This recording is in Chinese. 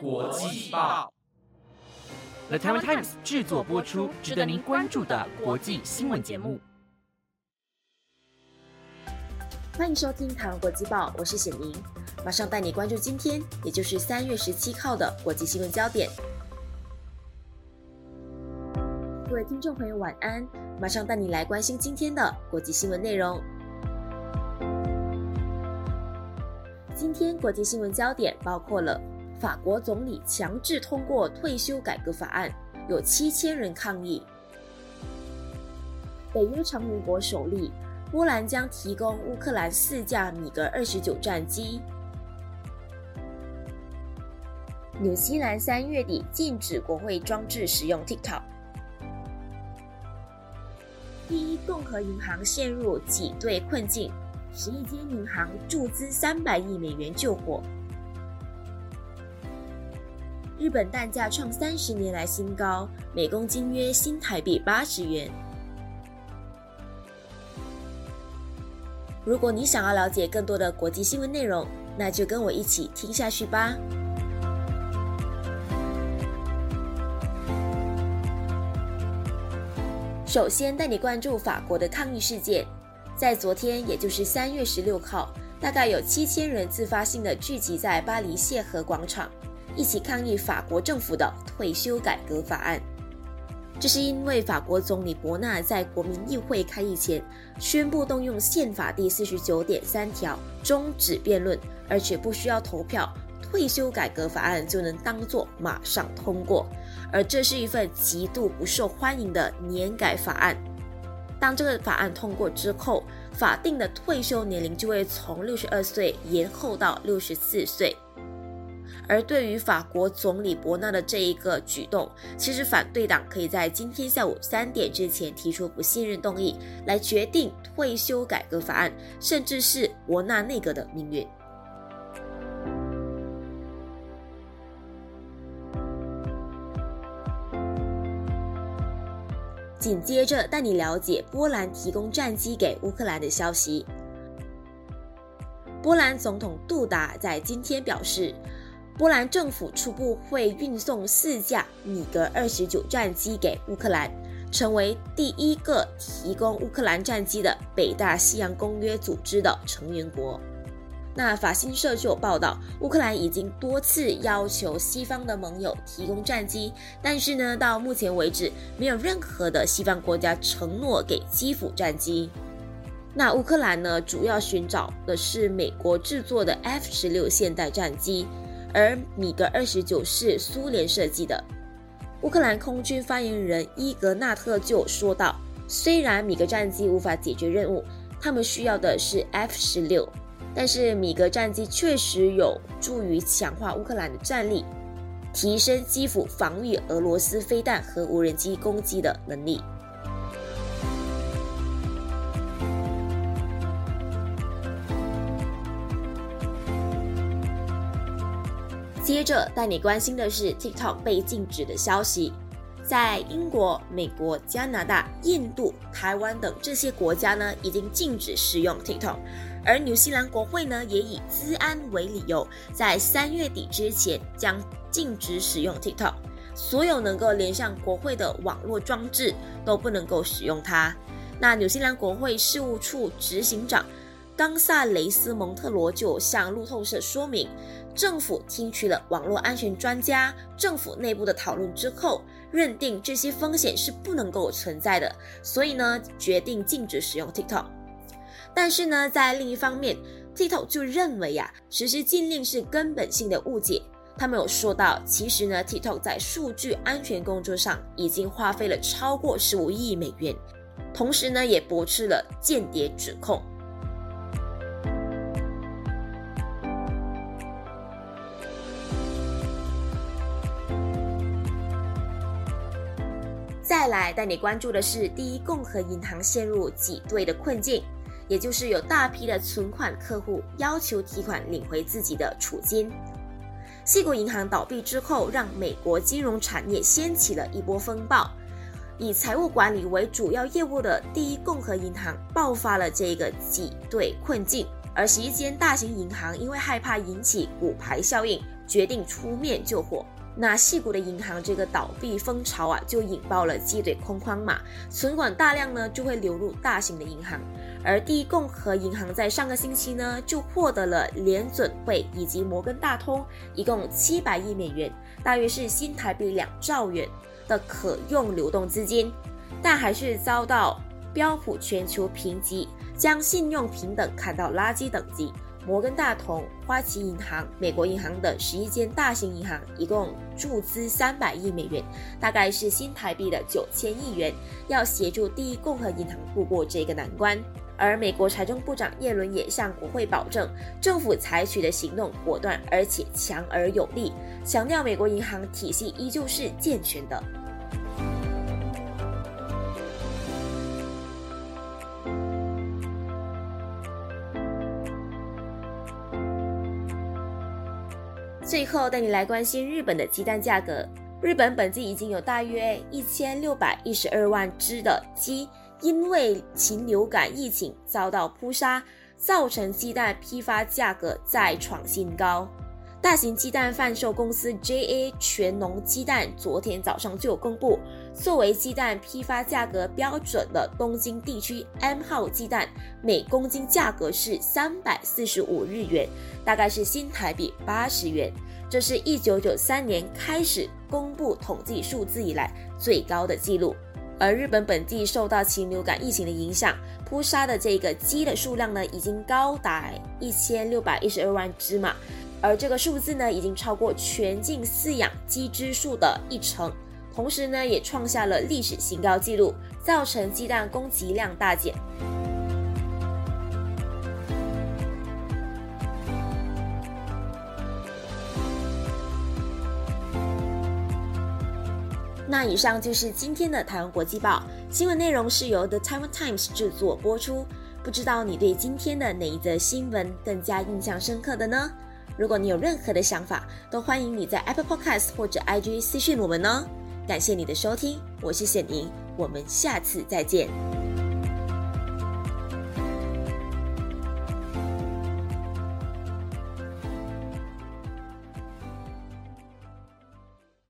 国际报，The Taiwan Times 制作播出，值得您关注的国际新闻节目。欢迎收听台湾国际报，我是显明，马上带你关注今天，也就是三月十七号的国际新闻焦点。各位听众朋友，晚安！马上带你来关心今天的国际新闻内容。今天国际新闻焦点包括了法国总理强制通过退休改革法案，有七千人抗议；北约成员国首例波兰将提供乌克兰四架米格二十九战机；纽西兰三月底禁止国会装置使用 TikTok；第一共和银行陷入挤兑困境。十一间银行注资三百亿美元救火。日本蛋价创三十年来新高，每公斤约新台币八十元。如果你想要了解更多的国际新闻内容，那就跟我一起听下去吧。首先带你关注法国的抗议事件。在昨天，也就是三月十六号，大概有七千人自发性的聚集在巴黎谢河广场，一起抗议法国政府的退休改革法案。这是因为法国总理伯纳在国民议会开议前宣布动用宪法第四十九点三条终止辩论，而且不需要投票，退休改革法案就能当作马上通过。而这是一份极度不受欢迎的年改法案。当这个法案通过之后，法定的退休年龄就会从六十二岁延后到六十四岁。而对于法国总理伯纳的这一个举动，其实反对党可以在今天下午三点之前提出不信任动议，来决定退休改革法案，甚至是伯纳内阁的命运。紧接着带你了解波兰提供战机给乌克兰的消息。波兰总统杜达在今天表示，波兰政府初步会运送四架米格二十九战机给乌克兰，成为第一个提供乌克兰战机的北大西洋公约组织的成员国。那法新社就有报道，乌克兰已经多次要求西方的盟友提供战机，但是呢，到目前为止，没有任何的西方国家承诺给基辅战机。那乌克兰呢，主要寻找的是美国制作的 F 十六现代战机，而米格二十九是苏联设计的。乌克兰空军发言人伊格纳特就说道：“虽然米格战机无法解决任务，他们需要的是 F 十六。”但是米格战机确实有助于强化乌克兰的战力，提升基辅防御俄罗斯飞弹和无人机攻击的能力。接着带你关心的是 TikTok 被禁止的消息，在英国、美国、加拿大、印度、台湾等这些国家呢，已经禁止使用 TikTok。而纽西兰国会呢，也以资安为理由，在三月底之前将禁止使用 TikTok，所有能够连上国会的网络装置都不能够使用它。那纽西兰国会事务处执行长冈萨雷斯蒙特罗就向路透社说明，政府听取了网络安全专家、政府内部的讨论之后，认定这些风险是不能够存在的，所以呢，决定禁止使用 TikTok。但是呢，在另一方面，TikTok 就认为呀，实施禁令是根本性的误解。他们有说到，其实呢，TikTok 在数据安全工作上已经花费了超过十五亿美元，同时呢，也驳斥了间谍指控。再来带你关注的是，第一共和银行陷入挤兑的困境。也就是有大批的存款客户要求提款领回自己的储金。西谷银行倒闭之后，让美国金融产业掀起了一波风暴。以财务管理为主要业务的第一共和银行爆发了这个挤兑困境，而十一间大型银行因为害怕引起股牌效应，决定出面救火。那细谷的银行这个倒闭风潮啊，就引爆了积水空框嘛，存款大量呢就会流入大型的银行。而第一共和银行在上个星期呢，就获得了联准会以及摩根大通一共七百亿美元，大约是新台币两兆元的可用流动资金，但还是遭到标普全球评级将信用平等看到垃圾等级。摩根大通、花旗银行、美国银行等十一间大型银行一共注资三百亿美元，大概是新台币的九千亿元，要协助第一共和银行度过这个难关。而美国财政部长耶伦也向国会保证，政府采取的行动果断而且强而有力，强调美国银行体系依旧是健全的。最后带你来关心日本的鸡蛋价格。日本本季已经有大约一千六百一十二万只的鸡，因为禽流感疫情遭到扑杀，造成鸡蛋批发价格再创新高。大型鸡蛋贩售公司 JA 全农鸡蛋昨天早上就有公布，作为鸡蛋批发价格标准的东京地区 M 号鸡蛋，每公斤价格是三百四十五日元，大概是新台币八十元，这是一九九三年开始公布统计数字以来最高的记录。而日本本地受到禽流感疫情的影响，扑杀的这个鸡的数量呢，已经高达一千六百一十二万只嘛。而这个数字呢，已经超过全境饲养鸡只数的一成，同时呢，也创下了历史新高纪录，造成鸡蛋供给量大减。那以上就是今天的台湾国际报新闻内容，是由 The Taiwan Times 制作播出。不知道你对今天的哪一则新闻更加印象深刻的呢？如果你有任何的想法，都欢迎你在 Apple Podcast 或者 IG 私讯我们哦。感谢你的收听，我是显宁，我们下次再见。